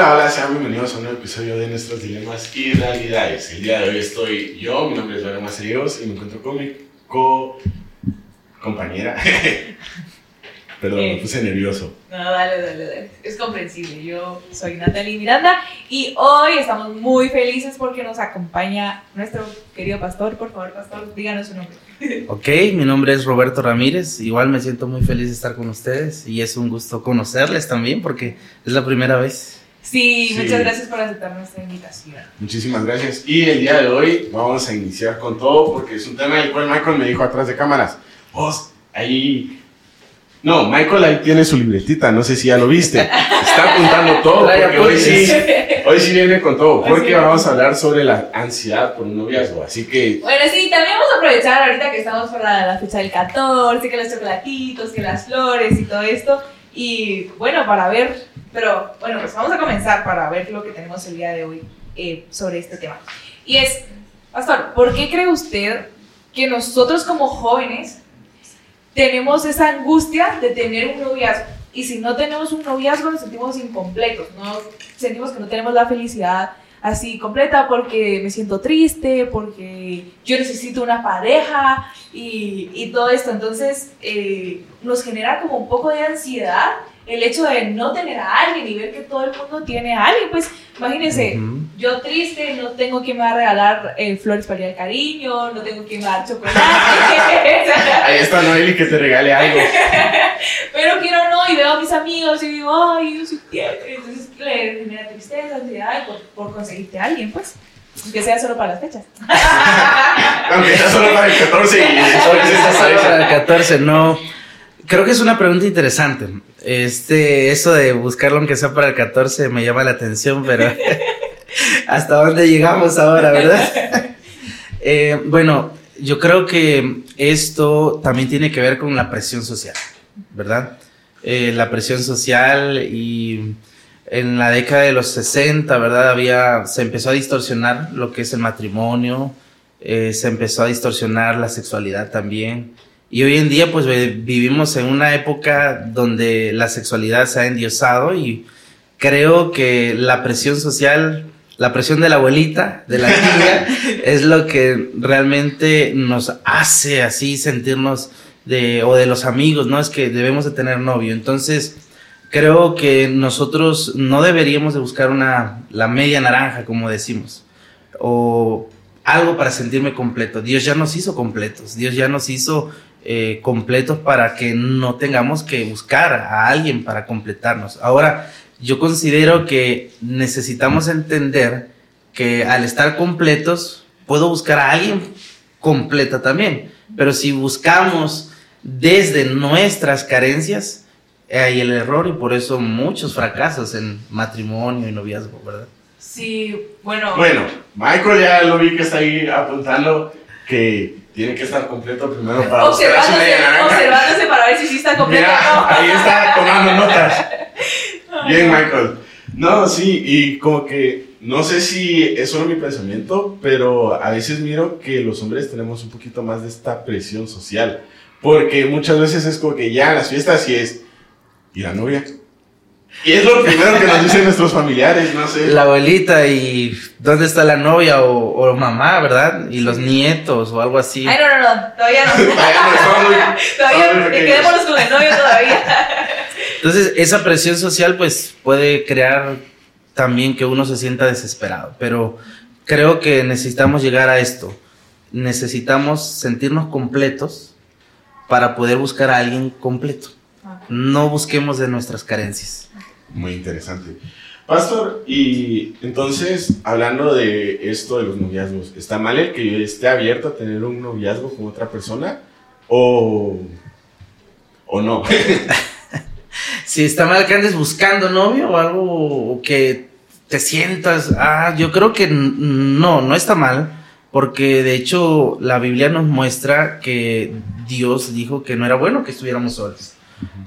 Hola, hola, sean bienvenidos a un nuevo episodio de Nuestros Dilemas y Realidades. El día de hoy estoy yo, mi nombre es Valeria Maceríos y me encuentro con mi co compañera. Perdón, me puse nervioso. No, dale, dale, dale. Es comprensible. Yo soy Natalie Miranda y hoy estamos muy felices porque nos acompaña nuestro querido pastor. Por favor, pastor, díganos su nombre. Ok, mi nombre es Roberto Ramírez. Igual me siento muy feliz de estar con ustedes y es un gusto conocerles también porque es la primera vez. Sí, Sí. muchas gracias por aceptar nuestra invitación. Muchísimas gracias. Y el día de hoy vamos a iniciar con todo porque es un tema del cual Michael me dijo atrás de cámaras. Vos, ahí... No, Michael ahí tiene su libretita, no sé si ya lo viste. Está apuntando todo porque hoy sí, hoy sí viene con todo. Porque vamos a hablar sobre la ansiedad por un noviazgo. Así que Bueno, sí, también vamos a aprovechar ahorita que estamos por la, la fecha del 14, que los chocolatitos, que las flores y todo esto. Y bueno, para ver, pero bueno, pues vamos a comenzar para ver lo que tenemos el día de hoy eh, sobre este tema. Y es, Pastor, ¿por qué cree usted que nosotros como jóvenes tenemos esa angustia de tener un noviazgo? Y si no tenemos un noviazgo nos sentimos incompletos, ¿no? sentimos que no tenemos la felicidad así completa porque me siento triste, porque yo necesito una pareja y, y todo esto. Entonces eh, nos genera como un poco de ansiedad el hecho de no tener a alguien y ver que todo el mundo tiene a alguien. Pues imagínense, yo triste, no tengo quien me va a regalar eh, flores para el cariño, no tengo quien me va a dar chocolate. ahí está Noeli que te regale algo. Pero quiero no, y veo a mis amigos y digo, ay, yo quiero. Le genera tristeza, ansiedad por, por conseguirte a alguien, pues. Aunque sea solo para las fechas. Aunque está solo para el 14 y que solo para el 14, no. Creo que es una pregunta interesante. Este, eso de buscarlo aunque sea para el 14 me llama la atención, pero hasta dónde llegamos ahora, ¿verdad? Eh, bueno, yo creo que esto también tiene que ver con la presión social, ¿verdad? Eh, la presión social y en la década de los 60, ¿verdad? Había, se empezó a distorsionar lo que es el matrimonio, eh, se empezó a distorsionar la sexualidad también. Y hoy en día pues ve- vivimos en una época donde la sexualidad se ha endiosado y creo que la presión social, la presión de la abuelita, de la tía, es lo que realmente nos hace así sentirnos de, o de los amigos, ¿no? Es que debemos de tener novio. Entonces, creo que nosotros no deberíamos de buscar una, la media naranja, como decimos, o algo para sentirme completo. Dios ya nos hizo completos, Dios ya nos hizo eh, completos para que no tengamos que buscar a alguien para completarnos. Ahora, yo considero que necesitamos entender que al estar completos, puedo buscar a alguien completa también, pero si buscamos desde nuestras carencias, hay el error y por eso muchos fracasos en matrimonio y noviazgo, ¿verdad? Sí, bueno. Bueno, Michael ya lo vi que está ahí apuntando que tiene que estar completo primero para observándose, observándose para ver si sí está completo Mira, no. ahí está tomando notas. Bien, Michael. No, sí, y como que no sé si es solo mi pensamiento, pero a veces miro que los hombres tenemos un poquito más de esta presión social. Porque muchas veces es como que ya en las fiestas sí es. ¿Y la novia? Y es lo primero que nos dicen nuestros familiares, no sé. La abuelita y dónde está la novia o, o mamá, ¿verdad? Y los nietos o algo así. Ay, no, no, no, todavía no. Todavía no, quedémonos con el novio todavía. Entonces, esa presión social pues puede crear también que uno se sienta desesperado, pero creo que necesitamos llegar a esto. Necesitamos sentirnos completos para poder buscar a alguien completo. No busquemos de nuestras carencias. Muy interesante. Pastor, y entonces, hablando de esto de los noviazgos, ¿está mal el que yo esté abierto a tener un noviazgo con otra persona? ¿O, o no? Si está mal que andes buscando novio o algo o que te sientas, ah, yo creo que no, no está mal, porque de hecho la Biblia nos muestra que Dios dijo que no era bueno que estuviéramos solos.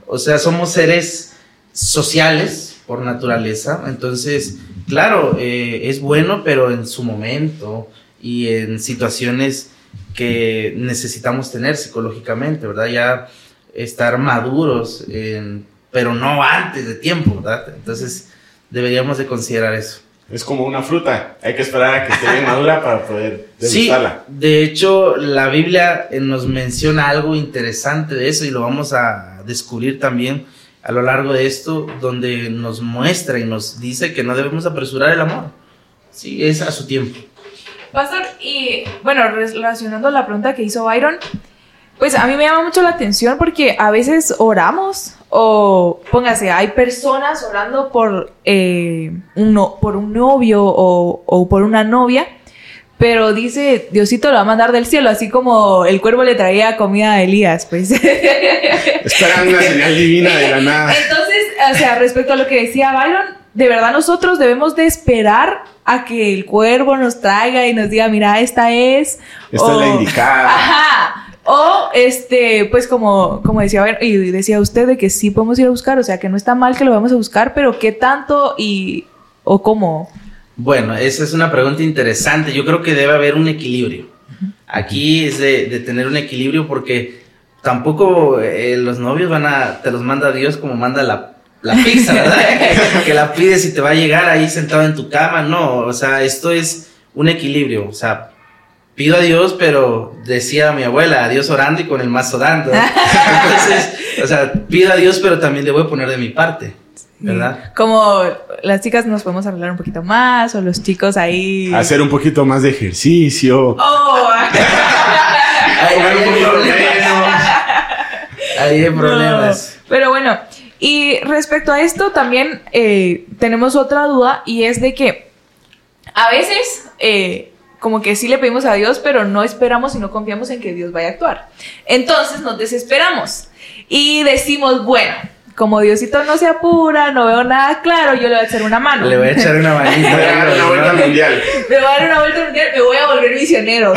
O sea, somos seres sociales por naturaleza, entonces, claro, eh, es bueno, pero en su momento y en situaciones que necesitamos tener psicológicamente, ¿verdad? Ya estar maduros, en- pero no antes de tiempo, ¿verdad? Entonces, deberíamos de considerar eso. Es como una fruta, hay que esperar a que esté bien madura para poder Sí, degustarla. de hecho, la Biblia nos menciona algo interesante de eso y lo vamos a descubrir también a lo largo de esto, donde nos muestra y nos dice que no debemos apresurar el amor. Sí, es a su tiempo. Pastor, y bueno, relacionando la pregunta que hizo Byron, pues a mí me llama mucho la atención porque a veces oramos o póngase, hay personas orando por, eh, un, por un novio o, o por una novia, pero dice, Diosito lo va a mandar del cielo, así como el cuervo le traía comida a Elías, pues. Esperan una señal divina de la nada. Entonces, o sea, respecto a lo que decía Byron, de verdad nosotros debemos de esperar a que el cuervo nos traiga y nos diga, mira, esta es. Esta es la indicada. Ajá. O, este, pues como, como decía, y decía usted de que sí podemos ir a buscar, o sea, que no está mal que lo vamos a buscar, pero qué tanto y, o cómo. Bueno, esa es una pregunta interesante. Yo creo que debe haber un equilibrio. Aquí es de, de tener un equilibrio porque tampoco eh, los novios van a, te los manda Dios como manda la, la pizza, ¿verdad? que, la pides y te va a llegar ahí sentado en tu cama. No, o sea, esto es un equilibrio. O sea, pido a Dios, pero decía mi abuela, a Dios orando y con el mazo dando. Entonces, o sea, pido a Diy pero también le voy a poner de mi parte, ¿verdad? Como las chicas nos podemos arreglar un poquito más, o los chicos ahí. Hacer un poquito más de ejercicio. Oh, Ahí hay problemas. Ahí hay problemas. No, Pero bueno, y respecto a esto también eh, tenemos otra duda y es de que a veces eh, como que sí le pedimos a Dios, pero no esperamos y no confiamos en que Dios vaya a actuar. Entonces nos desesperamos y decimos, bueno, como Diosito no se apura, no veo nada claro, yo le voy a echar una mano. Le voy a echar una manita. Voy a dar una vuelta al mundial. me voy a dar una vuelta al mundial, me voy a volver misionero.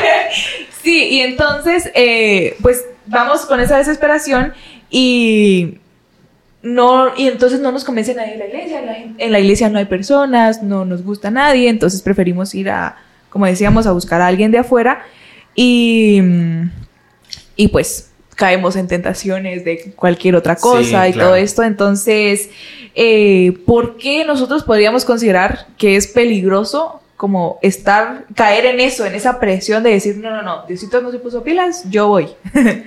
sí, y entonces, eh, pues vamos con esa desesperación y no, y entonces no nos convence nadie de la iglesia. la en la iglesia no hay personas, no nos gusta nadie, entonces preferimos ir a, como decíamos, a buscar a alguien de afuera y, y pues caemos en tentaciones de cualquier otra cosa Sí, y claro. todo esto. Entonces, eh, ¿por qué nosotros podríamos considerar que es peligroso como estar, caer en eso, en esa presión de decir, no, no, no, Diosito no se puso pilas, yo voy.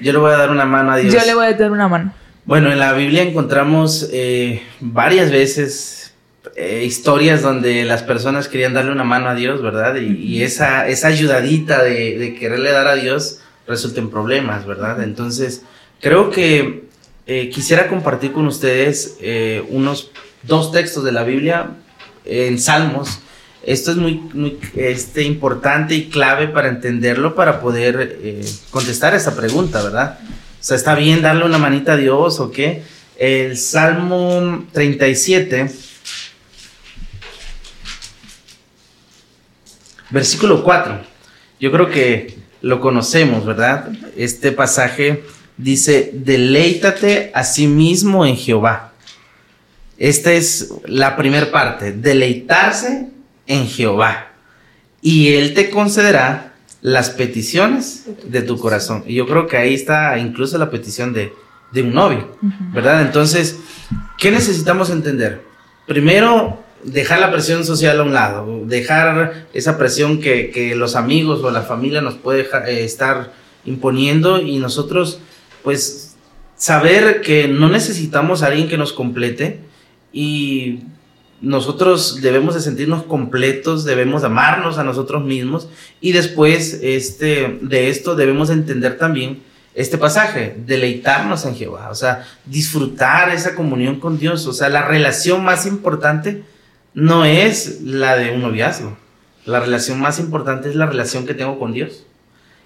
Yo le voy a dar una mano a Dios. Yo le voy a dar una mano. Bueno, en la Biblia encontramos eh, varias veces eh, historias donde las personas querían darle una mano a Dios, ¿verdad? Y, y esa, esa ayudadita de, de quererle dar a Dios resulta en problemas, ¿verdad? Entonces, creo que eh, quisiera compartir con ustedes eh, unos dos textos de la Biblia en Salmos. Esto es muy, muy este, importante y clave para entenderlo, para poder eh, contestar esa pregunta, ¿verdad? O sea, ¿está bien darle una manita a Dios o qué? El Salmo 37, versículo 4. Yo creo que lo conocemos, ¿verdad? Este pasaje dice, deleítate a sí mismo en Jehová. Esta es la primera parte, deleitarse en Jehová. Y Él te concederá las peticiones de tu corazón. Y yo creo que ahí está incluso la petición de, de un novio, ¿verdad? Entonces, ¿qué necesitamos entender? Primero, dejar la presión social a un lado, dejar esa presión que, que los amigos o la familia nos puede eh, estar imponiendo y nosotros, pues, saber que no necesitamos a alguien que nos complete y nosotros debemos de sentirnos completos, debemos amarnos a nosotros mismos y después este, de esto debemos entender también este pasaje, deleitarnos en Jehová, o sea, disfrutar esa comunión con Dios, o sea, la relación más importante no es la de un noviazgo, la relación más importante es la relación que tengo con Dios.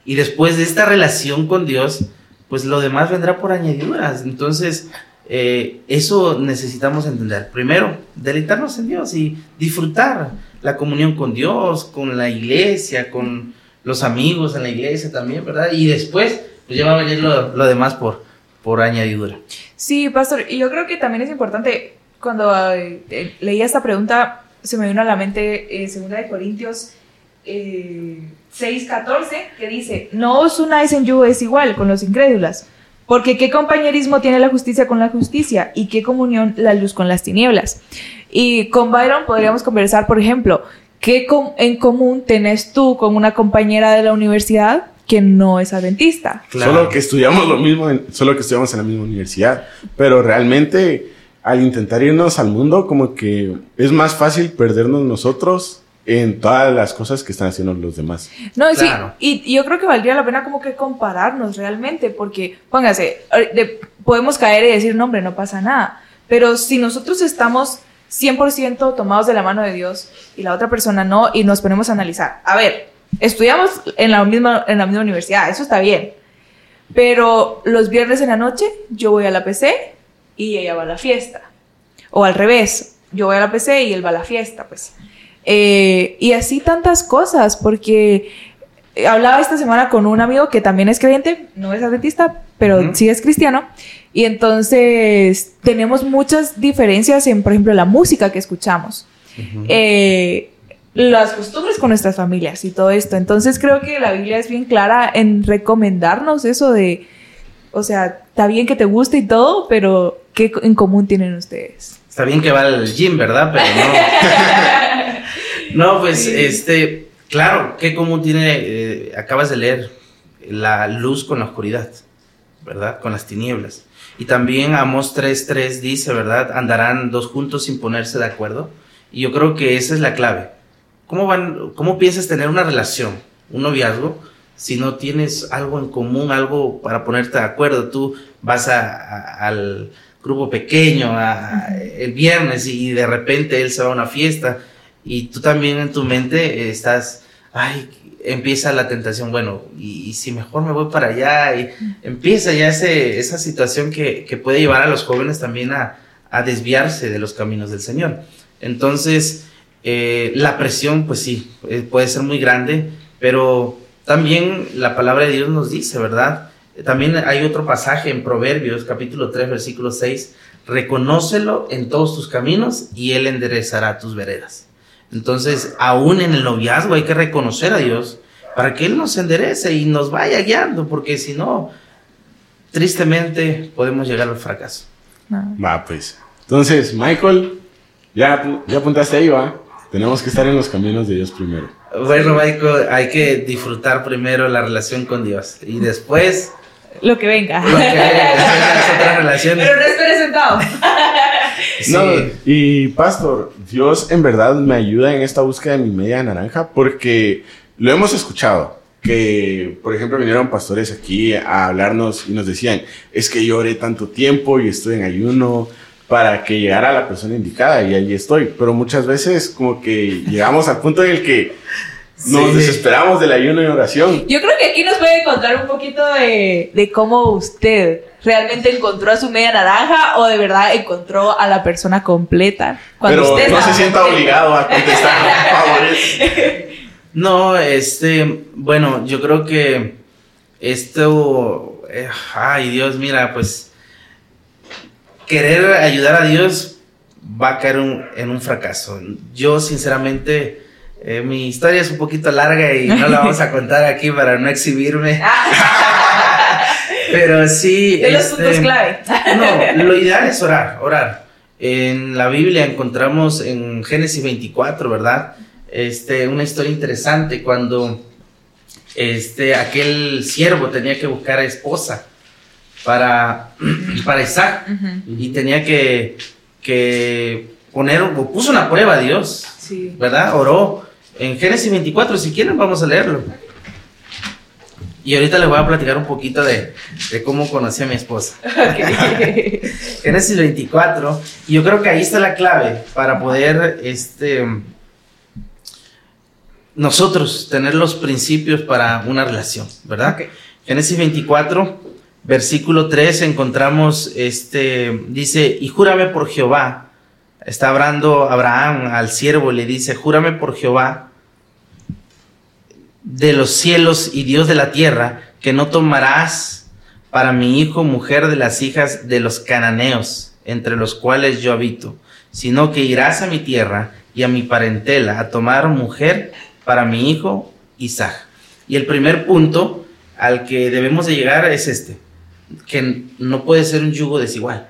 Y después de esta relación con Dios, pues lo demás vendrá por añadiduras. Entonces, eh, eso necesitamos entender. Primero, deleitarnos en Dios y disfrutar la comunión con Dios, con la iglesia, con los amigos en la iglesia también, ¿verdad? Y después, pues ya a venir lo, lo demás por, por añadidura. Sí, pastor, y yo creo que también es importante, cuando eh, leía esta pregunta, se me vino a la mente eh, Segunda de Corintios eh, 6.14, que dice, no os unáis en yugo es igual con los incrédulas, Porque qué compañerismo tiene la justicia con la justicia y qué comunión la luz con las tinieblas. Y con Byron podríamos conversar, por ejemplo, ¿qué en común tenés tú con una compañera de la universidad que no es adventista? Solo que estudiamos lo mismo, solo que estudiamos en la misma universidad, pero realmente al intentar irnos al mundo, como que es más fácil perdernos nosotros en todas las cosas que están haciendo los demás. No, sí, y, yo creo que valdría la pena como que compararnos realmente, porque, póngase, podemos caer y decir, no, hombre, no pasa nada, pero si nosotros estamos 100% tomados de la mano de Dios y la otra persona no, y nos ponemos a analizar, a ver, estudiamos en la misma, en la misma universidad, eso está bien, pero los viernes en la noche yo voy a la PC y ella va a la fiesta, o al revés, yo voy a la PC y él va a la fiesta, pues. Eh, y así tantas cosas, porque hablaba esta semana con un amigo que también es creyente, no es adventista, pero sí es cristiano. Y entonces tenemos muchas diferencias en, por ejemplo, la música que escuchamos. Eh, las costumbres con nuestras familias y todo esto. Entonces creo que la Biblia es bien clara en recomendarnos eso de, o sea, está bien que te guste y todo, pero ¿qué en común tienen ustedes? Está bien que va al gym, ¿verdad? Pero no. No, pues, este, claro, qué común tiene, eh, acabas de leer, la luz con la oscuridad, ¿verdad? Con las tinieblas. Y también Amos 3.3 dice, ¿verdad? Andarán dos juntos sin ponerse de acuerdo. Y yo creo que esa es la clave. ¿Cómo, van, cómo piensas tener una relación, un noviazgo, si no tienes algo en común, algo para ponerte de acuerdo? Tú vas al grupo pequeño el viernes y de repente él se va a una fiesta y tú también en tu mente estás, ay, empieza la tentación, bueno, y, si mejor me voy para allá, y empieza ya ese, esa situación que, que, puede llevar a los jóvenes también a, a, desviarse de los caminos del Señor. Entonces, eh, la presión, pues sí, eh, puede ser muy grande, pero también la palabra de Dios nos dice, ¿verdad? También hay otro pasaje en Proverbios, capítulo 3, versículo 6, reconócelo en todos tus caminos y Él enderezará tus veredas. Entonces, aún en el noviazgo hay que reconocer a Dios para que Él nos enderece y nos vaya guiando, porque si no, tristemente podemos llegar al fracaso. Va, pues. Entonces, Michael, ya, ya apuntaste ahí, va. Tenemos que estar en los caminos de Dios primero. Bueno, Michael, hay que disfrutar primero la relación con Dios y después... Lo que venga. Lo que venga, relaciones. Pero no esperes sentado. No, y pastor, Dios en verdad me ayuda en esta búsqueda de mi media naranja porque lo hemos escuchado. Que, por ejemplo, vinieron pastores aquí a hablarnos y nos decían, es que yo oré tanto tiempo y estoy en ayuno para que llegara la persona indicada y allí estoy. Pero muchas veces como que llegamos al punto en el que nos desesperamos del ayuno y oración. Yo creo que aquí nos puede contar un poquito de, de cómo usted realmente encontró a su media naranja o de verdad encontró a la persona completa. Pero no se sienta obligado a contestar, No, este, bueno, yo creo que esto, eh, ay Dios, mira, pues querer ayudar a Dios va a caer en un fracaso. Yo sinceramente... Eh, mi historia es un poquito larga y no la vamos a contar aquí para no exhibirme. Pero sí. De los este, puntos clave. No, lo ideal es orar, orar. En la Biblia encontramos en Génesis 24, ¿verdad? Este, una historia interesante cuando este, aquel siervo tenía que buscar a esposa para, para Isaac y tenía que, que poner, puso una prueba a Dios, ¿verdad? Oró. En Génesis 24, si quieren, vamos a leerlo. Y ahorita les voy a platicar un poquito de, cómo conocí a mi esposa. Génesis 24. Y yo creo que ahí está la clave para poder este, nosotros tener los principios para una relación, ¿verdad? Génesis 24, versículo 3, encontramos, este, dice, y júrame por Jehová. Está hablando Abraham al siervo, le dice, júrame por Jehová de los cielos y Dios de la tierra, que no tomarás para mi hijo mujer de las hijas de los cananeos, entre los cuales yo habito, sino que irás a mi tierra y a mi parentela a tomar mujer para mi hijo Isaac. Y el primer punto al que debemos de llegar es este. que no puede ser un yugo desigual.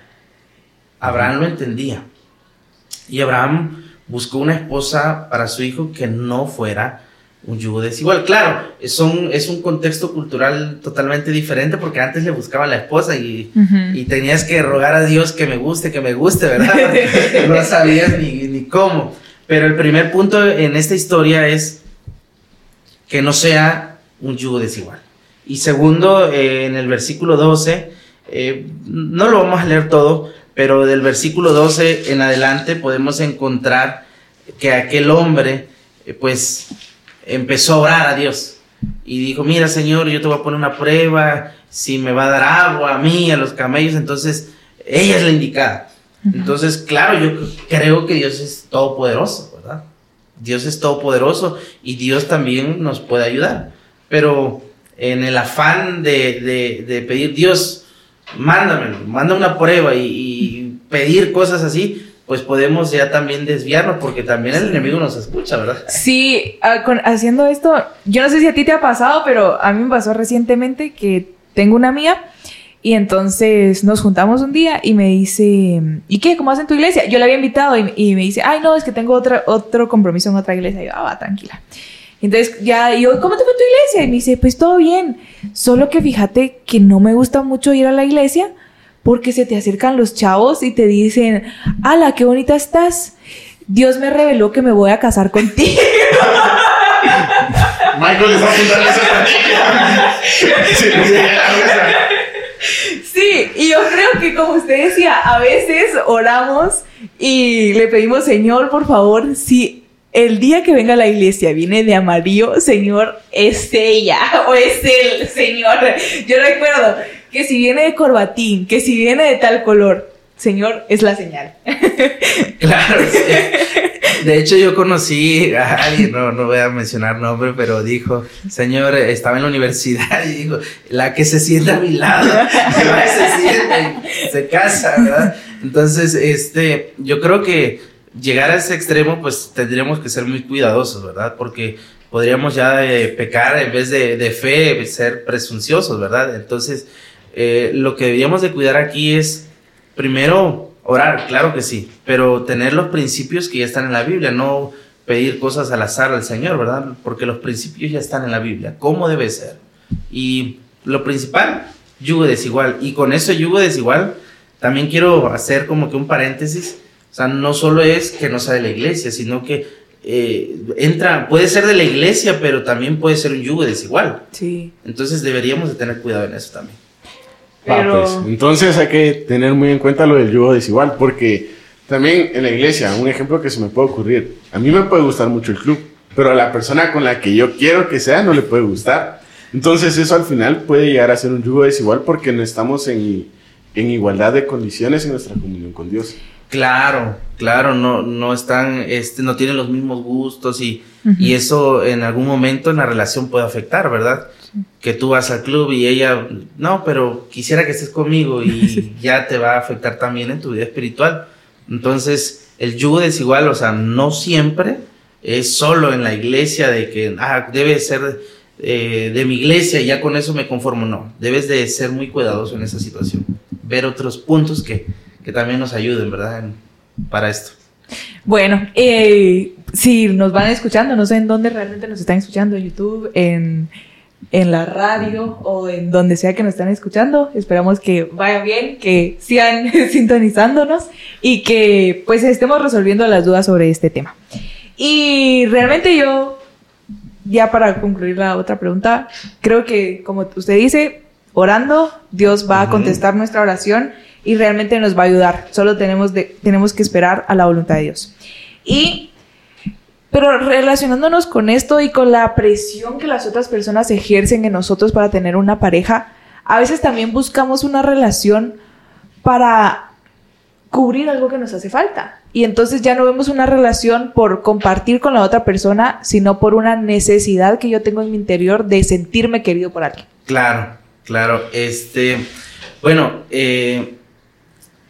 Abraham lo entendía. Y Abraham buscó una esposa para su hijo que no fuera un yugo desigual. Claro, es un, es un contexto cultural totalmente diferente porque antes le buscaba la esposa y, y tenías que rogar a Dios que me guste, que me guste, ¿verdad? no sabías ni, ni cómo. Pero el primer punto en esta historia es que no sea un yugo desigual. Y segundo, eh, en el versículo 12, eh, no lo vamos a leer todo, pero del versículo 12 en adelante podemos encontrar que aquel hombre, eh, pues, empezó a orar a Dios y dijo, mira Señor, yo te voy a poner una prueba, si me va a dar agua a mí, a los camellos, entonces ella es la indicada. Entonces, claro, yo creo que Dios es todopoderoso, ¿verdad? Dios es todopoderoso y Dios también nos puede ayudar. Pero en el afán de, de, pedir, Dios, mándamelo, manda una prueba y pedir cosas así, pues podemos ya también desviarnos porque también el enemigo nos escucha, ¿verdad? Sí, ah, haciendo esto, yo no sé si a ti te ha pasado, pero a mí me pasó recientemente que tengo una amiga y entonces nos juntamos un día y me dice, ¿y qué? ¿Cómo hacen tu iglesia? Yo la había invitado y, me dice, ay, no, es que tengo otra, otro compromiso en otra iglesia. Y yo, ah, va, tranquila. Entonces ya, yo, ¿cómo te fue tu iglesia? Y me dice, pues todo bien, solo que fíjate que no me gusta mucho ir a la iglesia porque se te acercan los chavos y te dicen, ala, qué bonita estás. Dios me reveló que me voy a casar contigo. Michael está apuntando esa Sí, y yo creo que como usted decía, a veces oramos y le pedimos, Señor, por favor, si el día que venga a la iglesia viene de amarillo, Señor, es ella o es el Señor. Yo recuerdo que si viene de corbatín, que si viene de tal color, Señor, es la señal. Claro, De hecho, yo conocí a alguien, no, no voy a mencionar nombre, pero dijo, Señor, estaba en la universidad y dijo, la que se sienta a mi lado, se sienta y se casa, ¿verdad? Entonces, este, yo creo que llegar a ese extremo, pues tendríamos que ser muy cuidadosos, ¿verdad? Porque podríamos ya eh, pecar en vez de, de fe, ser presunciosos, ¿verdad? Entonces, eh, lo que deberíamos de cuidar aquí es, primero, orar, claro que sí, pero tener los principios que ya están en la Biblia, no pedir cosas al azar al Señor, ¿verdad? Porque los principios ya están en la Biblia, cómo debe ser. Y lo principal, yugo desigual. Y con eso yugo desigual, también quiero hacer como que un paréntesis. O sea, no solo es que no sea de la iglesia, sino que eh, entra, puede ser de la iglesia, pero también puede ser un yugo desigual. Sí. Entonces deberíamos de tener cuidado en eso también. Pues, entonces hay que tener muy en cuenta lo del yugo desigual, porque también en la iglesia, un ejemplo que se me puede ocurrir, a mí me puede gustar mucho el club, pero a la persona con la que yo quiero que sea no le puede gustar. Entonces eso al final puede llegar a ser un yugo desigual porque no estamos en, en igualdad de condiciones en nuestra comunión con Dios. Claro, claro, no, no están, este, no tienen los mismos gustos y, y eso en algún momento en la relación puede afectar, ¿verdad? que tú vas al club y ella, no, pero quisiera que estés conmigo y ya te va a afectar también en tu vida espiritual. Entonces, el yugo desigual, o sea, no siempre es solo en la iglesia de que, ah, debe ser eh, de mi iglesia y ya con eso me conformo. No, debes de ser muy cuidadoso en esa situación. Ver otros puntos que, que también nos ayuden, ¿verdad? para esto. Bueno, eh, si nos van escuchando, no sé en dónde realmente nos están escuchando, en YouTube, en en la radio o en donde sea que nos están escuchando. Esperamos que vaya bien, que sigan sintonizándonos y que pues estemos resolviendo las dudas sobre este tema. Y realmente yo, ya para concluir la otra pregunta, creo que como usted dice, orando, Dios va a contestar nuestra oración y realmente nos va a ayudar. Solo tenemos, de, tenemos que esperar a la voluntad de Dios. Y pero relacionándonos con esto y con la presión que las otras personas ejercen en nosotros para tener una pareja, a veces también buscamos una relación para cubrir algo que nos hace falta. Y entonces ya no vemos una relación por compartir con la otra persona, sino por una necesidad que yo tengo en mi interior de sentirme querido por alguien. Claro, claro. Este, bueno, eh,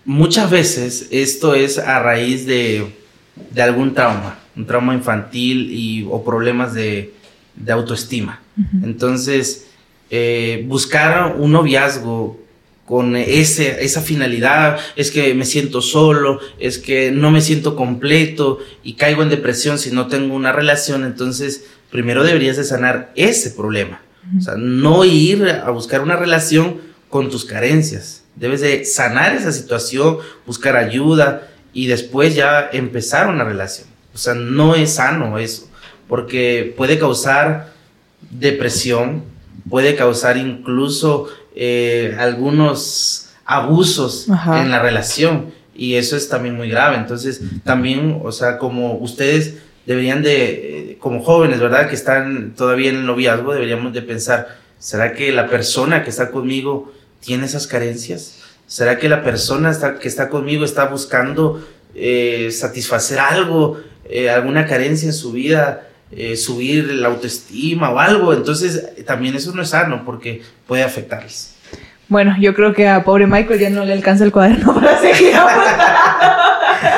muchas veces esto es a raíz de, de algún trauma un trauma infantil y, o problemas de, autoestima. Entonces, eh, buscar un noviazgo con ese, esa finalidad, es que me siento solo, es que no me siento completo y caigo en depresión si no tengo una relación, entonces primero deberías de sanar ese problema. O sea, no ir a buscar una relación con tus carencias. Debes de sanar esa situación, buscar ayuda y después ya empezar una relación. O sea, no es sano eso, porque puede causar depresión, puede causar incluso eh, algunos abusos en la relación y eso es también muy grave. Entonces, también, o sea, como ustedes deberían de, eh, como jóvenes, ¿verdad? Que están todavía en el noviazgo, deberíamos de pensar, ¿será que la persona que está conmigo tiene esas carencias? ¿Será que la persona está, que está conmigo está buscando eh, satisfacer algo, eh, alguna carencia en su vida, subir la autoestima o algo? Entonces, también eso no es sano porque puede afectarles. Bueno, yo creo que a pobre Michael ya no le alcanza el cuaderno para seguir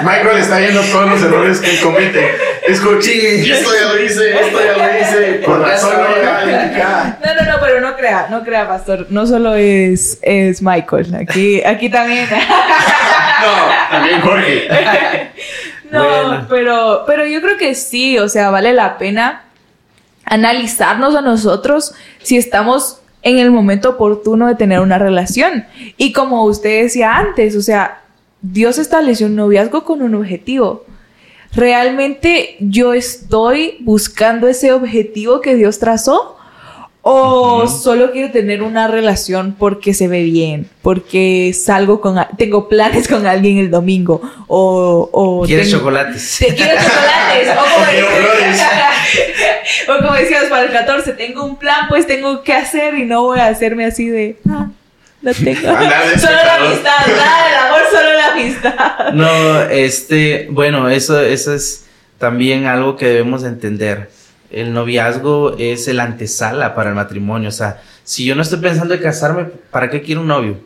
Michael está viendo todos los errores que él comete. Escuché, esto ya lo hice, esto ya lo hice. Por razón no No, no, no, pero no crea, no crea, pastor. No solo es, es Michael. Aquí, aquí también. no, también Jorge. no, pero, pero yo creo que sí, o sea, vale la pena analizarnos a nosotros si estamos en el momento oportuno de tener una relación. Y como usted decía antes, o sea, Dios estableció un noviazgo con un objetivo. ¿Realmente yo estoy buscando ese objetivo que Dios trazó? ¿O solo quiero tener una relación porque se ve bien? Porque salgo con... Tengo planes con alguien el domingo. O... o ¿Quieres chocolates? ¿Te quieres chocolates? o, como decías para el 14, tengo un plan, pues tengo que hacer y no voy a hacerme así de... Ah, no tengo. solo la amistad, nada del amor, solo la amistad. No, este, bueno, eso, eso es también algo que debemos entender. El noviazgo es el antesala para el matrimonio. O sea, si yo no estoy pensando en casarme, ¿para qué quiero un novio?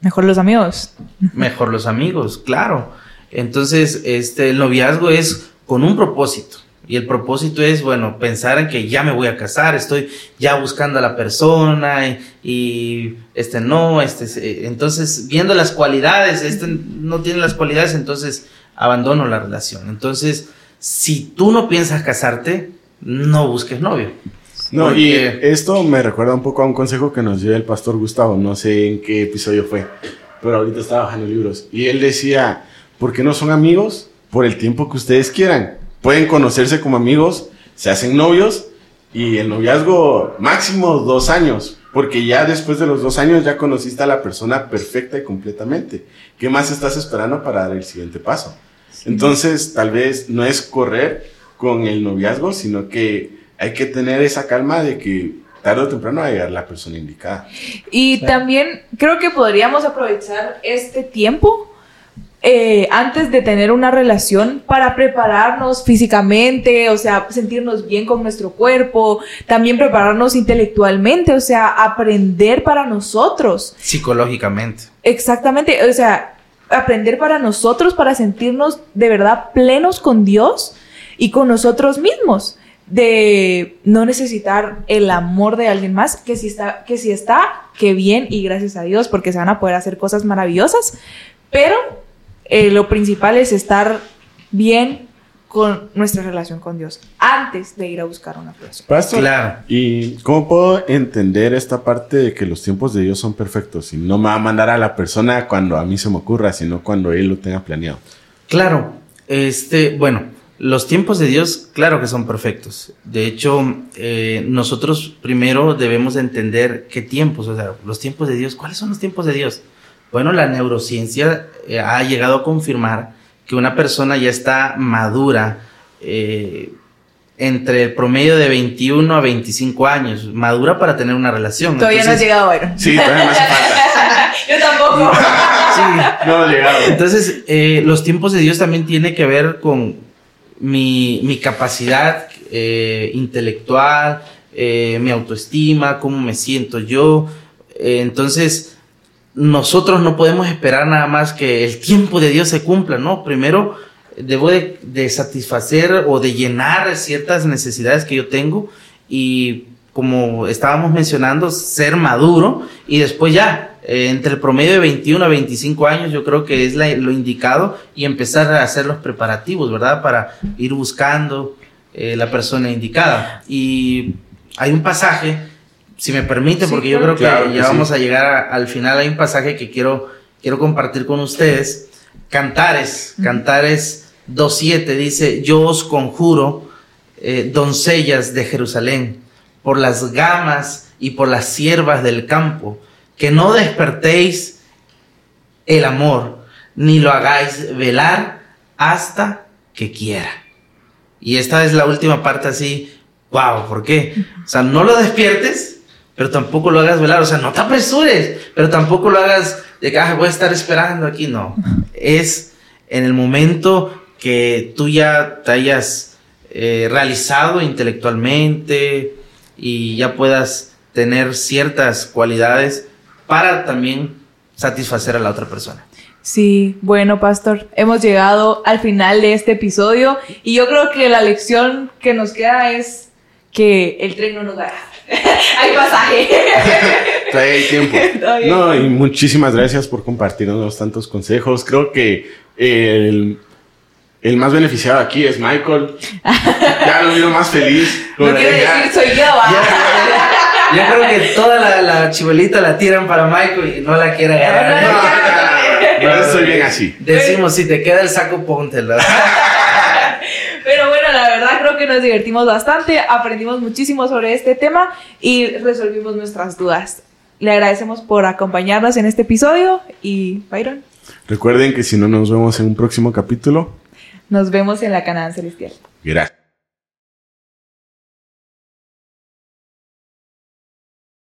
Mejor los amigos. Mejor los amigos, claro. Entonces, este, el noviazgo es con un propósito. Y el propósito es, bueno, pensar en que ya me voy a casar, estoy ya buscando a la persona y, este no, este, eh, entonces viendo las cualidades, este no tiene las cualidades, entonces abandono la relación. Entonces, si tú no piensas casarte, no busques novio. No, y esto me recuerda un poco a un consejo que nos dio el pastor Gustavo, no sé en qué episodio fue, pero ahorita estaba bajando libros. Y él decía, ¿por qué no son amigos? Por el tiempo que ustedes quieran pueden conocerse como amigos, se hacen novios y el noviazgo máximo dos años, porque ya después de los dos años ya conociste a la persona perfecta y completamente. ¿Qué más estás esperando para dar el siguiente paso? Entonces, tal vez no es correr con el noviazgo, sino que hay que tener esa calma de que tarde o temprano va a llegar la persona indicada. Y también creo que podríamos aprovechar este tiempo eh, antes de tener una relación para prepararnos físicamente, o sea, sentirnos bien con nuestro cuerpo, también prepararnos intelectualmente, o sea, aprender para nosotros. Psicológicamente. Exactamente, o sea, aprender para nosotros, para sentirnos de verdad plenos con Dios y con nosotros mismos de no necesitar el amor de alguien más, que si está, que si está, que bien y gracias a Dios, porque se van a poder hacer cosas maravillosas, pero eh, lo principal es estar bien con nuestra relación con Dios antes de ir a buscar una relación. Pastor, claro. ¿y cómo puedo entender esta parte de que los tiempos de Dios son perfectos y no me va a mandar a la persona cuando a mí se me ocurra, sino cuando Él lo tenga planeado? Claro, este, bueno, los tiempos de Dios, claro que son perfectos. De hecho, eh, nosotros primero debemos entender qué tiempos, o sea, los tiempos de Dios, ¿cuáles son los tiempos de Dios? Bueno, la neurociencia eh, ha llegado a confirmar que una persona ya está madura eh, entre el promedio de 21 a 25 años, madura para tener una relación. Todavía no ha llegado, bueno. Sí, todavía no hace falta. Yo tampoco. sí, no ha llegado. Entonces, eh, los tiempos de Dios también tiene que ver con mi, mi capacidad intelectual, mi autoestima, cómo me siento yo. entonces, nosotros no podemos esperar nada más que el tiempo de Dios se cumpla, ¿no? Primero debo de, satisfacer o de llenar ciertas necesidades que yo tengo y como estábamos mencionando, ser maduro y después ya, eh, entre el promedio de 21 a 25 años, yo creo que es lo indicado y empezar a hacer los preparativos, ¿verdad? Para ir buscando eh, la persona indicada. Y hay un pasaje, si me permite, porque yo creo que ya vamos a llegar al final, hay un pasaje que quiero, quiero compartir con ustedes. Cantares, Cantares 2.7 dice, yo os conjuro, eh, doncellas de Jerusalén, por las gamas y por las siervas del campo, que no despertéis el amor, ni lo hagáis velar hasta que quiera. Y esta es la última parte así, wow, ¿por qué? O sea, no lo despiertes, pero tampoco lo hagas velar, o sea, no te apresures, pero tampoco lo hagas de que voy a estar esperando aquí, no. Es en el momento que tú ya te hayas eh, realizado intelectualmente, y ya puedas tener ciertas cualidades para también satisfacer a la otra persona. Sí, bueno, pastor, hemos llegado al final de este episodio y yo creo que la lección que nos queda es que el tren no nos dará. Hay pasaje. hay tiempo. No, y muchísimas gracias por compartirnos tantos consejos. Creo que el el más beneficiado aquí es Michael. Ya lo vino más feliz. No quiere decir soy yo. Yo creo que toda la, la chibolita la tiran para Michael y no la quiere agarrar. No, no, estoy bien así. Decimos, si te queda el saco, póntelo. Pero bueno, verdad creo que nos divertimos bastante, aprendimos muchísimo sobre este tema y resolvimos nuestras dudas. Le agradecemos por acompañarnos en este episodio y Byron. Recuerden que si no nos vemos en un próximo capítulo, nos vemos en la Canal Celestial. Gracias.